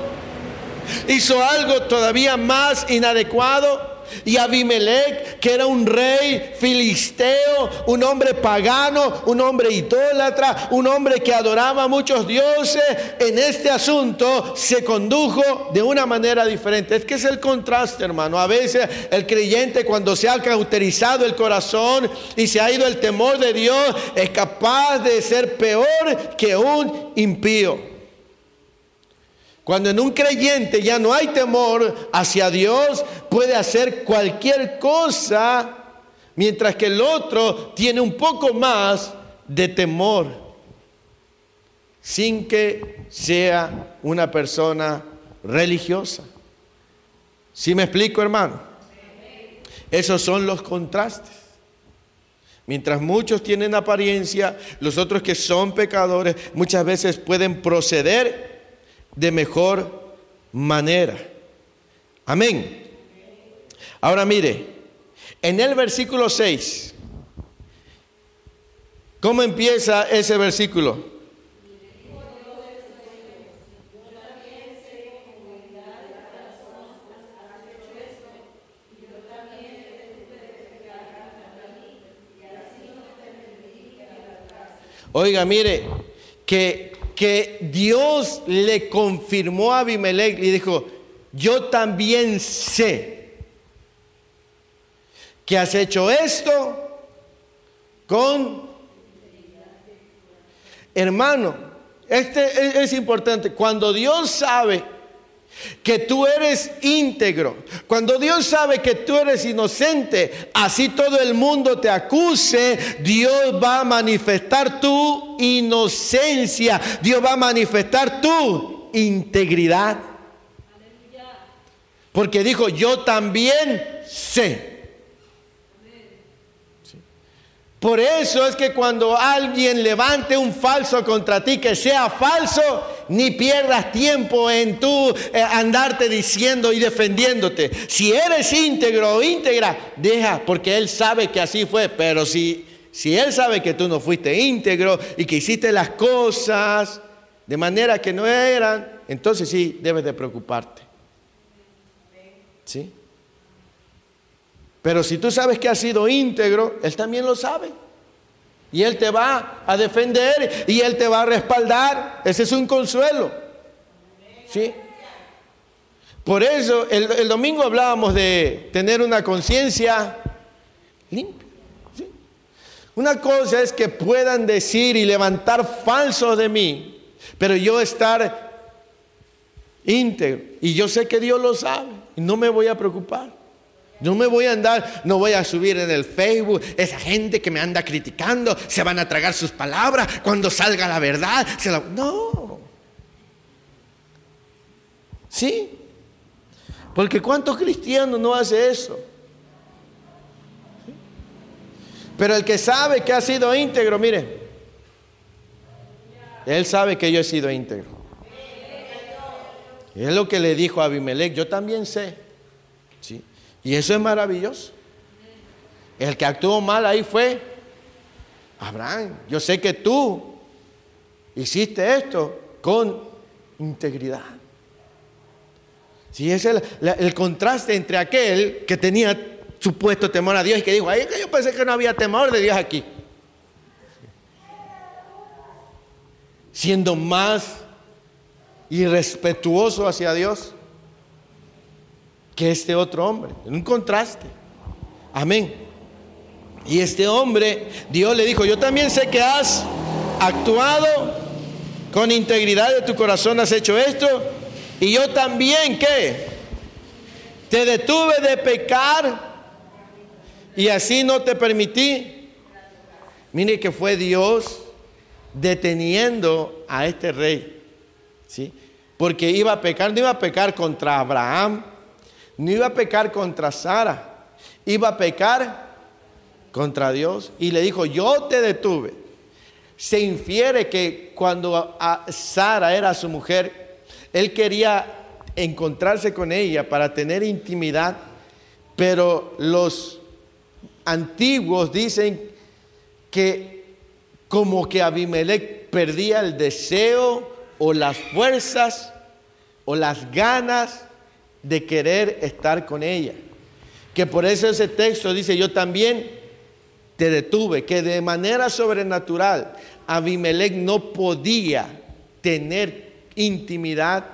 hizo algo todavía más inadecuado y Abimelech, que era un rey filisteo, un hombre pagano, un hombre idólatra, un hombre que adoraba a muchos dioses, en este asunto se condujo de una manera diferente. Es que es el contraste, hermano. A veces el creyente cuando se ha cauterizado el corazón y se ha ido el temor de Dios, es capaz de ser peor que un impío. Cuando en un creyente ya no hay temor hacia Dios, puede hacer cualquier cosa, mientras que el otro tiene un poco más de temor, sin que sea una persona religiosa. ¿Sí me explico, hermano? Esos son los contrastes. Mientras muchos tienen apariencia, los otros que son pecadores muchas veces pueden proceder de mejor manera. Amén. Ahora mire, en el versículo 6, ¿cómo empieza ese versículo? Oiga, mire, que que Dios le confirmó a Abimelech y dijo, yo también sé que has hecho esto con... Hermano, este es, importante. Cuando Dios sabe que tú eres íntegro, cuando Dios sabe que tú eres inocente, así todo el mundo te acuse, Dios va a manifestar tu inocencia, Dios va a manifestar tu integridad. Porque dijo, yo también sé. Por eso es que cuando alguien levante un falso contra ti, que sea falso, ni pierdas tiempo en tú eh, andarte diciendo y defendiéndote. Si eres íntegro o íntegra, deja, porque Él sabe que así fue. Pero si, si Él sabe que tú no fuiste íntegro y que hiciste las cosas de manera que no eran, entonces sí debes de preocuparte. ¿Sí? Pero si tú sabes que has sido íntegro, Él también lo sabe. Y Él te va a defender y Él te va a respaldar. Ese es un consuelo. ¿Sí? Por eso el, domingo hablábamos de tener una conciencia limpia. Una cosa es que puedan decir y levantar falsos de mí, pero yo estar íntegro. Y yo sé que Dios lo sabe y no me voy a preocupar. No me voy a andar, no voy a subir en el Facebook. Esa gente que me anda criticando, se van a tragar sus palabras. Cuando salga la verdad. No. ¿Sí? Porque ¿cuántos cristianos no hace eso? Pero el que sabe que ha sido íntegro, mire, él sabe que yo he sido íntegro. Es lo que le dijo a Abimelech, yo también sé. ¿Sí? Y eso es maravilloso. El que actuó mal ahí fue Abraham. Yo sé que tú hiciste esto con integridad. Si es el, el, contraste entre aquel que tenía supuesto temor a Dios y que dijo, ay, yo pensé que no había temor de Dios aquí. Siendo más irrespetuoso hacia Dios que este otro hombre. En un contraste. Amén. Y este hombre, Dios le dijo, yo también sé que has actuado con integridad de tu corazón, has hecho esto. Y yo también, ¿qué? Te detuve de pecar y así no te permití. Mire que fue Dios deteniendo a este rey. ¿Sí? Porque iba a pecar, no iba a pecar contra Abraham, no iba a pecar contra Sara, iba a pecar contra Dios. Y le dijo, yo te detuve. Se infiere que cuando Sara era su mujer, él quería encontrarse con ella para tener intimidad, pero los antiguos dicen que como que Abimelech perdía el deseo o las fuerzas o las ganas de querer estar con ella. Que por eso ese texto dice, yo también te detuve, que de manera sobrenatural Abimelech no podía tener intimidad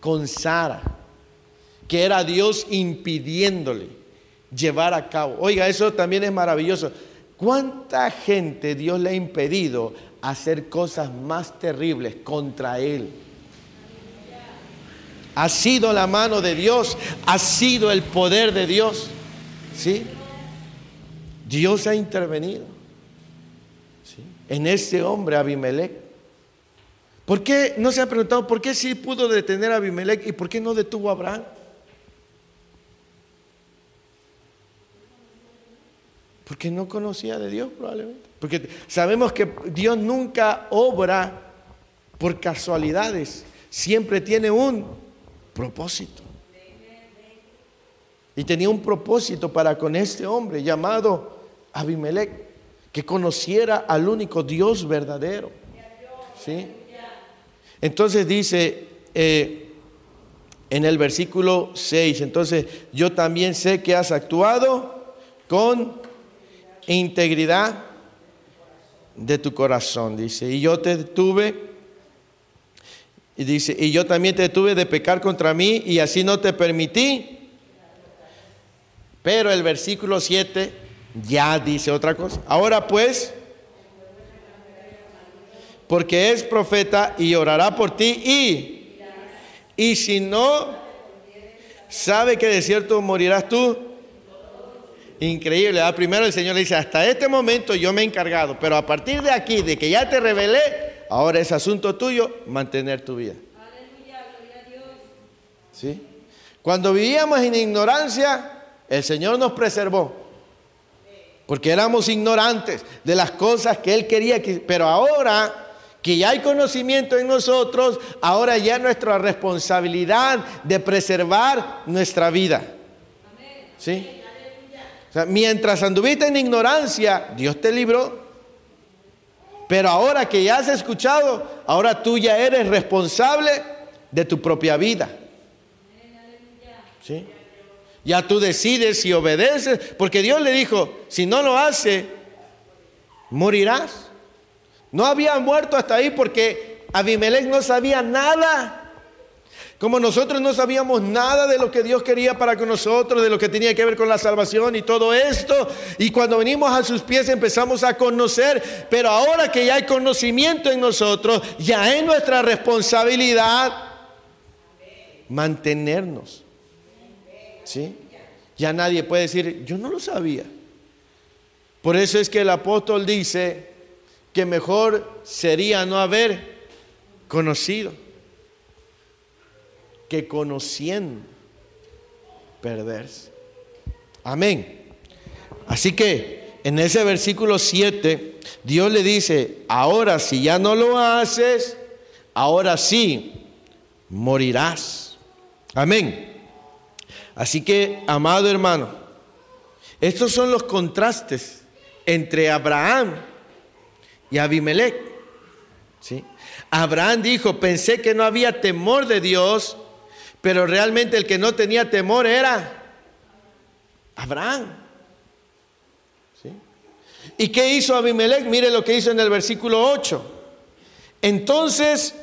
con Sara, que era Dios impidiéndole llevar a cabo. Oiga, eso también es maravilloso. ¿Cuánta gente Dios le ha impedido hacer cosas más terribles contra él? Ha sido la mano de Dios, ha sido el poder de Dios. ¿Sí? Dios ha intervenido ¿sí? en ese hombre Abimelech. ¿Por qué no se ha preguntado por qué sí pudo detener a Abimelech y por qué no detuvo a Abraham? Porque no conocía de Dios probablemente. Porque sabemos que Dios nunca obra por casualidades. Siempre tiene un propósito. Y tenía un propósito para con este hombre llamado Abimelech, que conociera al único Dios verdadero. ¿Sí? Entonces dice eh, en el versículo 6, entonces yo también sé que has actuado con integridad de tu corazón, dice. Y yo te tuve, y dice, y yo también te tuve de pecar contra mí y así no te permití. Pero el versículo 7 ya dice otra cosa. Ahora pues, porque es profeta y orará por ti y, y si no, sabe que de cierto morirás tú Increíble. Primero el Señor le dice, hasta este momento yo me he encargado, pero a partir de aquí, de que ya te revelé, ahora es asunto tuyo mantener tu vida. ¿Sí? Cuando vivíamos en ignorancia, el Señor nos preservó. Porque éramos ignorantes de las cosas que Él quería que... Pero ahora que ya hay conocimiento en nosotros, ahora ya nuestra responsabilidad de preservar nuestra vida. ¿Sí? mientras anduviste en ignorancia, Dios te libró. Pero ahora que ya has escuchado, ahora tú ya eres responsable de tu propia vida. ¿Sí? Ya tú decides si obedeces, porque Dios le dijo, si no lo hace, morirás. No había muerto hasta ahí porque Abimelech no sabía nada como nosotros no sabíamos nada de lo que Dios quería para con nosotros, de lo que tenía que ver con la salvación y todo esto, y cuando venimos a sus pies empezamos a conocer, pero ahora que ya hay conocimiento en nosotros, ya es nuestra responsabilidad mantenernos. ¿Sí? Ya nadie puede decir, yo no lo sabía. Por eso es que el apóstol dice que mejor sería no haber conocido que conociendo perderse. Amén. Así que en ese versículo 7, Dios le dice, ahora si ya no lo haces, ahora sí morirás. Amén. Así que, amado hermano, estos son los contrastes entre Abraham y Abimelech. ¿sí? Abraham dijo, pensé que no había temor de Dios, pero realmente el que no tenía temor era Abraham. ¿sí? ¿Y qué hizo Abimelech? Mire lo que hizo en el versículo 8. Entonces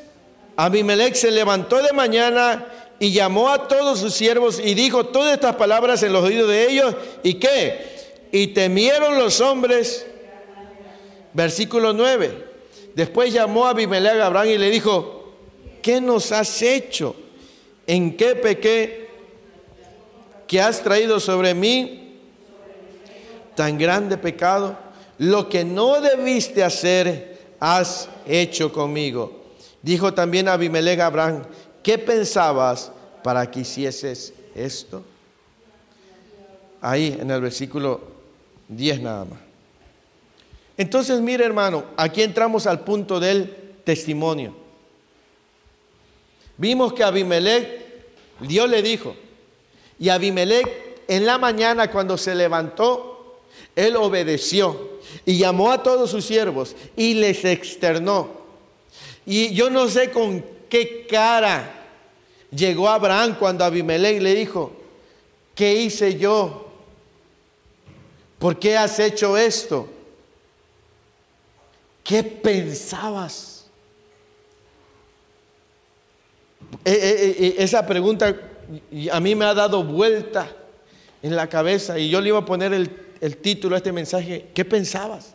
Abimelech se levantó de mañana y llamó a todos sus siervos y dijo todas estas palabras en los oídos de ellos. ¿Y qué? Y temieron los hombres. Versículo 9. Después llamó a Abimelech a Abraham y le dijo, ¿qué nos has hecho? ¿En qué pequé que has traído sobre mí tan grande pecado? Lo que no debiste hacer, has hecho conmigo. Dijo también Abimelech a Abraham, ¿qué pensabas para que hicieses esto? Ahí en el versículo 10 nada más. Entonces, mire hermano, aquí entramos al punto del testimonio. Vimos que Abimelech, Dios le dijo, y Abimelech en la mañana cuando se levantó, él obedeció y llamó a todos sus siervos y les externó. Y yo no sé con qué cara llegó Abraham cuando Abimelech le dijo, ¿qué hice yo? ¿Por qué has hecho esto? ¿Qué pensabas? Eh, eh, eh, esa pregunta a mí me ha dado vuelta en la cabeza y yo le iba a poner el, el título a este mensaje, ¿qué pensabas?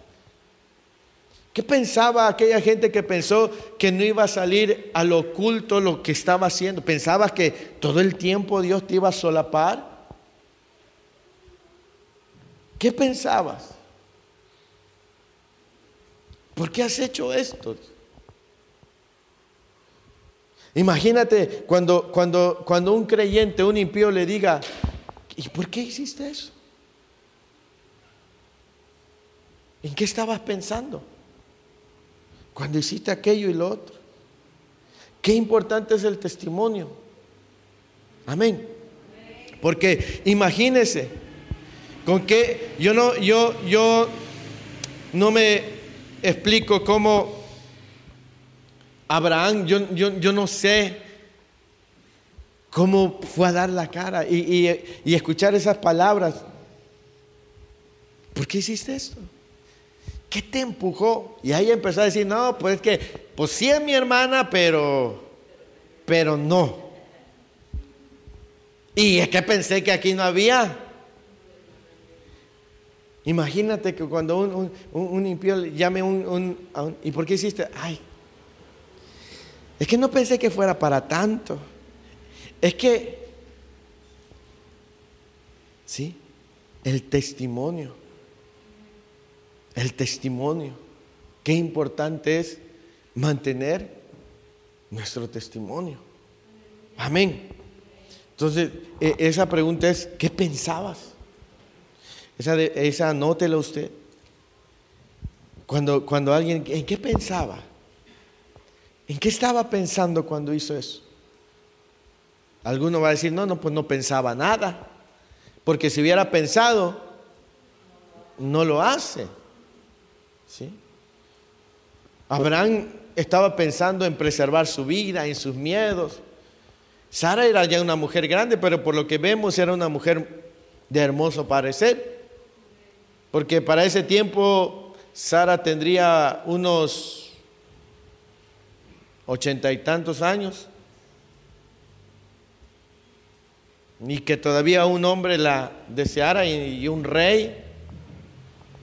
¿Qué pensaba aquella gente que pensó que no iba a salir al oculto lo que estaba haciendo? ¿Pensabas que todo el tiempo Dios te iba a solapar? ¿Qué pensabas? ¿Por qué has hecho esto? Imagínate cuando, cuando, cuando un creyente, un impío le diga, ¿y por qué hiciste eso? ¿En qué estabas pensando? cuando hiciste aquello y lo otro. Qué importante es el testimonio. Amén. Porque imagínese con que yo no, yo, yo no me explico cómo Abraham, yo, yo, no sé cómo fue a dar la cara y, y escuchar esas palabras. ¿Por qué hiciste esto? ¿Qué te empujó? Y ahí empezó a decir, no, pues es que, pues sí es mi hermana, pero, pero no. Y es que pensé que aquí no había. Imagínate que cuando un, un, impío llame un, un, ¿y por qué hiciste? Ay, es que no pensé que fuera para tanto. Es que, sí, el testimonio el testimonio. Qué importante es mantener nuestro testimonio. Amén. Entonces, e, esa pregunta es, ¿qué pensabas? Esa, esa anótela usted. Cuando, cuando alguien, ¿en qué pensaba? ¿En qué estaba pensando cuando hizo eso? Alguno va a decir, no, no, pues no pensaba nada. Porque si hubiera pensado, no lo hace. ¿Sí? Abraham estaba pensando en preservar su vida, en sus miedos. Sara era ya una mujer grande, pero por lo que vemos era una mujer de hermoso parecer. Porque para ese tiempo Sara tendría unos ochenta y tantos años. Y que todavía un hombre la deseara y un rey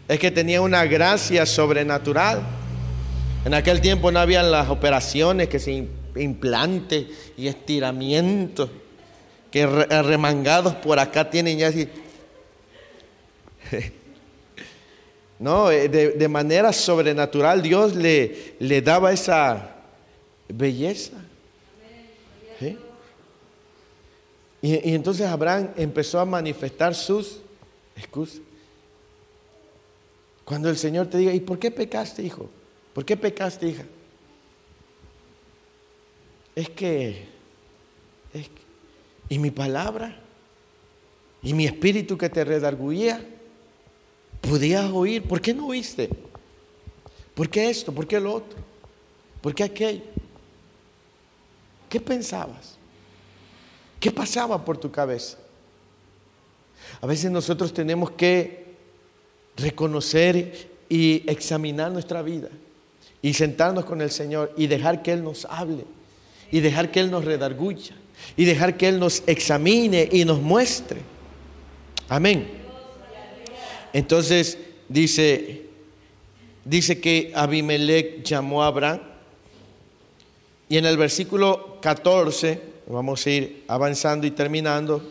es que tenía una gracia sobrenatural. En aquel tiempo no habían las operaciones que se implante y estiramientos, que remangados por acá tienen ya así. No, eh, de, manera sobrenatural Dios le, le daba esa belleza. Y, entonces Abraham empezó a manifestar sus excusas. Cuando el Señor te diga, ¿y por qué pecaste, hijo? ¿Por qué pecaste, hija? Es que ¿Y mi palabra? ¿Y mi espíritu que te redarguía? ¿Podías oír? ¿Por qué no oíste? ¿Por qué esto? ¿Por qué lo otro? ¿Por qué aquello? ¿Qué pensabas? ¿Qué pasaba por tu cabeza? A veces nosotros tenemos que reconocer y examinar nuestra vida y sentarnos con el Señor y dejar que Él nos hable y dejar que Él nos redarguya y dejar que Él nos examine y nos muestre. Amén. Entonces dice, dice que Abimelech llamó a Abraham y en el versículo 14, vamos a ir avanzando y terminando,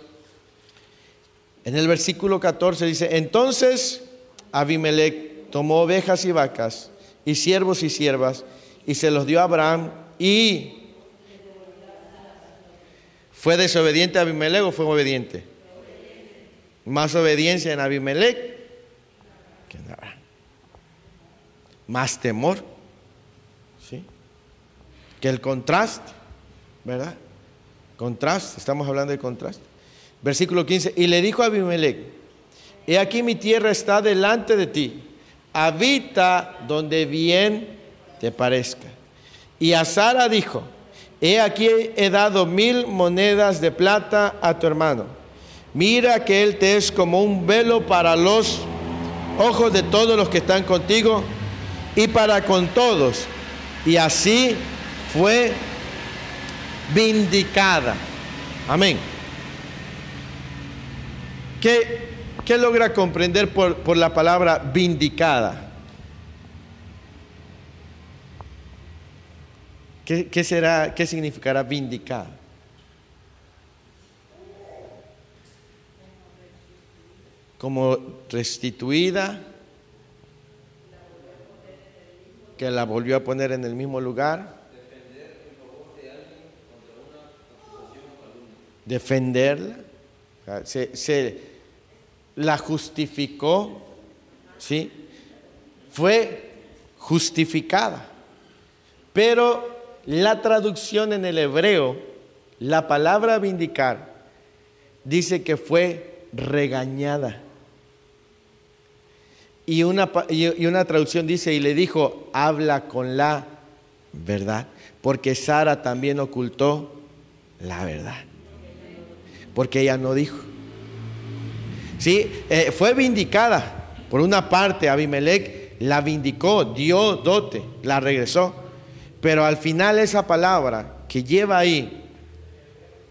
en el versículo 14 dice, entonces Abimelech tomó ovejas y vacas y siervos y siervas y se los dio a Abraham y ¿Fue desobediente a Abimelech o fue obediente? Más obediencia en Abimelech que en Abraham. Más temor. Que el contraste, ¿verdad? Contraste, estamos hablando de contraste. Versículo 15, y le dijo a Abimelech, he aquí mi tierra está delante de ti, habita donde bien te parezca. Y a Sara dijo, He aquí he dado mil monedas de plata a tu hermano. Mira que él te es como un velo para los ojos de todos los que están contigo y para con todos. Y así fue vindicada. Amén. ¿Qué, qué logra comprender por, por la palabra vindicada? ¿Qué, será, qué significará vindicar? Como restituida, que la volvió a poner en el mismo lugar. Defenderla. Se, se la justificó, ¿sí? Fue justificada. Pero la traducción en el hebreo, la palabra vindicar, dice que fue regañada. Y una, y una traducción dice, y le dijo, habla con la verdad, porque Sara también ocultó la verdad, porque ella no dijo. Sí, eh, fue vindicada. Por una parte, Abimelech la vindicó, dio dote, la regresó. Pero al final esa palabra que lleva ahí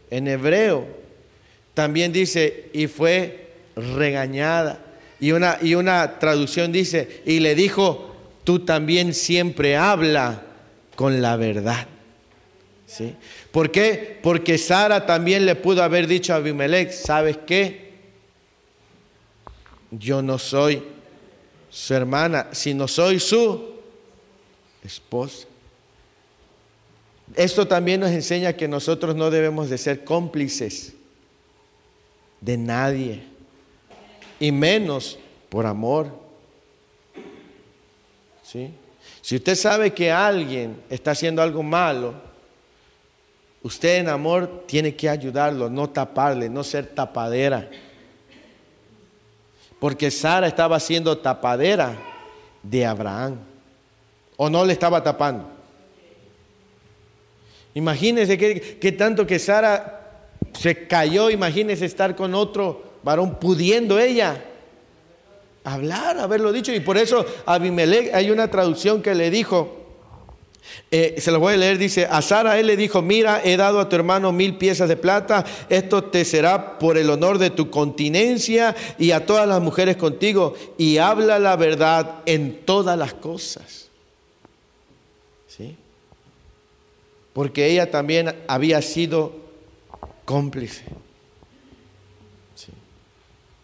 en hebreo también dice y fue regañada. Y una, y una traducción dice, y le dijo, tú también siempre habla con la verdad. ¿Sí? ¿Por qué? Porque Sara también le pudo haber dicho a Abimelech, ¿sabes qué? Yo no soy su hermana, sino soy su esposa. Esto también nos enseña que nosotros no debemos de ser cómplices de nadie, y menos por amor. ¿Sí? Si usted sabe que alguien está haciendo algo malo, usted en amor tiene que ayudarlo, no taparle, no ser tapadera. Porque Sara estaba siendo tapadera de Abraham. ¿O no le estaba tapando? Imagínense qué, tanto que Sara se cayó, imagínense estar con otro varón pudiendo ella hablar, haberlo dicho. Y por eso Abimelech, hay una traducción que le dijo, eh, se lo voy a leer, dice, a Sara él le dijo, mira, he dado a tu hermano mil piezas de plata, esto te será por el honor de tu continencia y a todas las mujeres contigo, y habla la verdad en todas las cosas. ¿Sí? porque ella también había sido cómplice.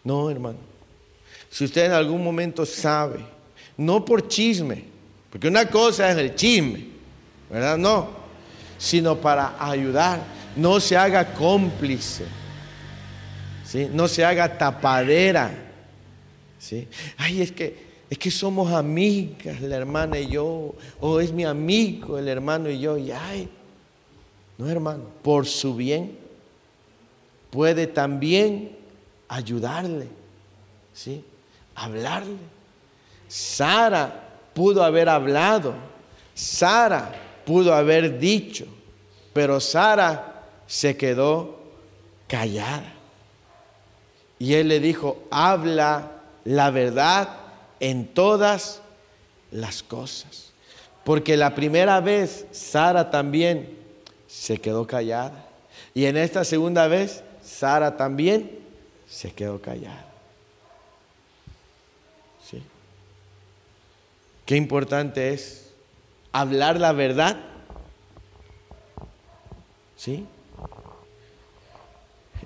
No, hermano. Si usted en algún momento sabe, no por chisme, porque una cosa es el chisme, ¿verdad? No, sino para ayudar. No se haga cómplice, ¿sí? No se haga tapadera, ¿sí? Ay, es que es que somos amigas, la hermana y yo, o es mi amigo el hermano y yo, y ay, no, hermano, por su bien, puede también ayudarle, ¿sí? Hablarle. Sara pudo haber hablado, Sara pudo haber dicho, pero Sara se quedó callada. Y él le dijo, habla la verdad en todas las cosas. Porque la primera vez Sara también se quedó callada. Y en esta segunda vez Sara también se quedó callada. ¿Sí? Qué importante es hablar la verdad. ¿Sí?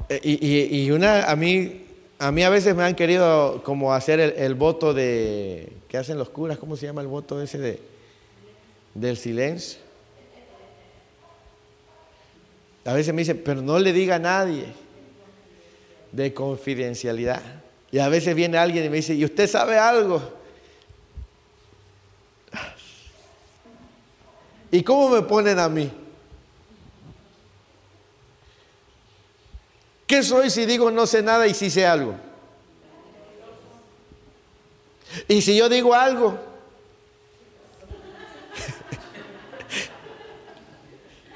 Eh, y, una, a mí, a mí a veces me han querido como hacer el, voto de, ¿qué hacen los curas? ¿Cómo se llama el voto ese de, del silencio? A veces me dicen, pero no le diga a nadie de confidencialidad. Y a veces viene alguien y me dice, ¿y usted sabe algo? ¿Y cómo me ponen a mí? ¿Qué soy si digo no sé nada y si sé algo? Y si yo digo algo,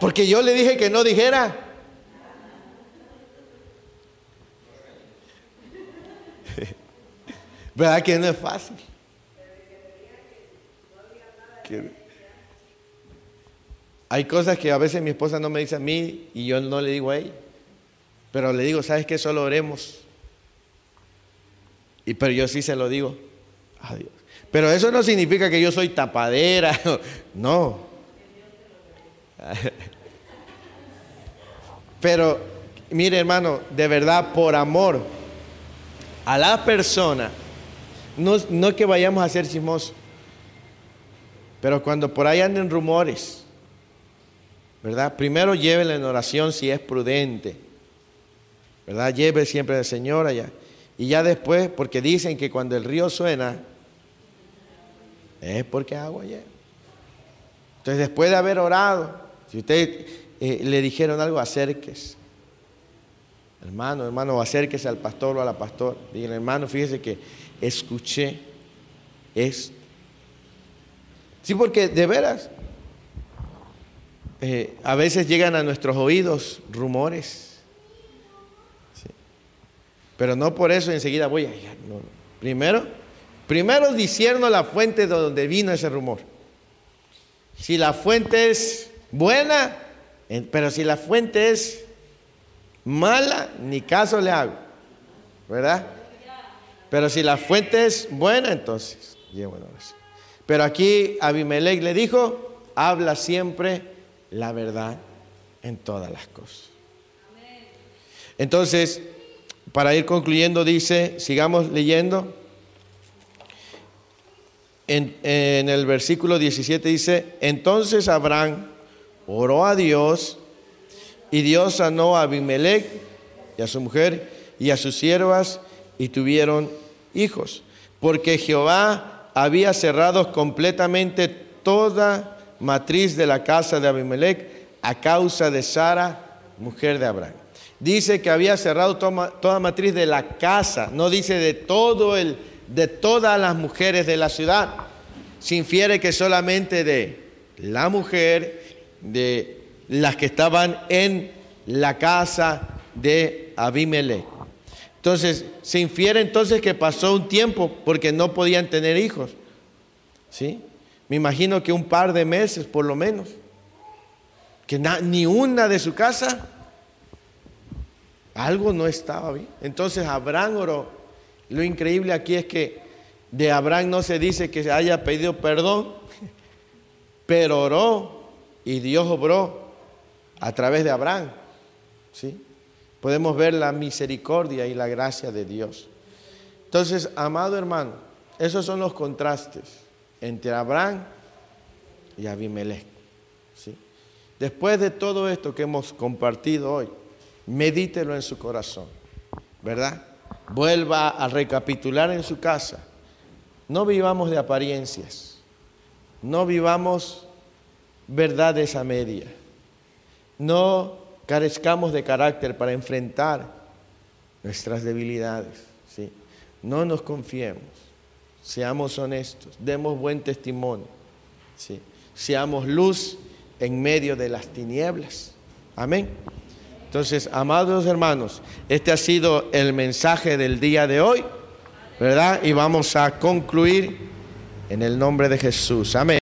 porque yo le dije que no dijera. ¿Verdad que no es fácil? Hay cosas que a veces mi esposa no me dice a mí y yo no le digo a ella. Pero le digo, ¿sabes qué? Solo oremos. Y pero yo sí se lo digo. Adiós. Pero eso no significa que yo soy tapadera. No. Pero, mire hermano, de verdad, por amor a la persona, no, no que vayamos a ser chismosos, pero cuando por ahí anden rumores, ¿verdad? Primero llévenle en oración si es prudente. ¿verdad? Lleve siempre al Señor allá. Y ya después, porque dicen que cuando el río suena, es porque agua llega. Entonces, después de haber orado, si usted eh, le dijeron algo, acérquese. Hermano, hermano, acérquese al pastor o a la pastor. Digan, hermano, fíjese que escuché esto. Sí, porque de veras, eh, a veces llegan a nuestros oídos rumores pero no por eso enseguida voy a... Primero, primero disierno la fuente de donde vino ese rumor. Si la fuente es buena, pero si la fuente es mala, ni caso le hago. ¿Verdad? Pero si la fuente es buena, entonces Pero aquí Abimelech le dijo, habla siempre la verdad en todas las cosas. Entonces, para ir concluyendo, dice, sigamos leyendo. En, el versículo 17 dice, entonces Abraham oró a Dios y Dios sanó a Abimelech y a su mujer y a sus siervas y tuvieron hijos, porque Jehová había cerrado completamente toda matriz de la casa de Abimelech a causa de Sara, mujer de Abraham dice que había cerrado toda, matriz de la casa, no dice de todo el, de todas las mujeres de la ciudad. Se infiere que solamente de la mujer, de las que estaban en la casa de Abimelech. Entonces, se infiere entonces que pasó un tiempo porque no podían tener hijos. ¿Sí? Me imagino que un par de meses por lo menos. Que ni una de su casa algo no estaba bien. Entonces Abraham oró. Lo increíble aquí es que de Abraham no se dice que haya pedido perdón, pero oró y Dios obró a través de Abraham. ¿Sí? Podemos ver la misericordia y la gracia de Dios. Entonces, amado hermano, esos son los contrastes entre Abraham y Abimelech. ¿Sí? Después de todo esto que hemos compartido hoy, medítelo en su corazón, ¿verdad? Vuelva a recapitular en su casa. No vivamos de apariencias, no vivamos verdades a media, no carezcamos de carácter para enfrentar nuestras debilidades. ¿sí? No nos confiemos, seamos honestos, demos buen testimonio, ¿sí? seamos luz en medio de las tinieblas. Amén. Entonces, amados hermanos, este ha sido el mensaje del día de hoy, ¿verdad? Y vamos a concluir en el nombre de Jesús. Amén.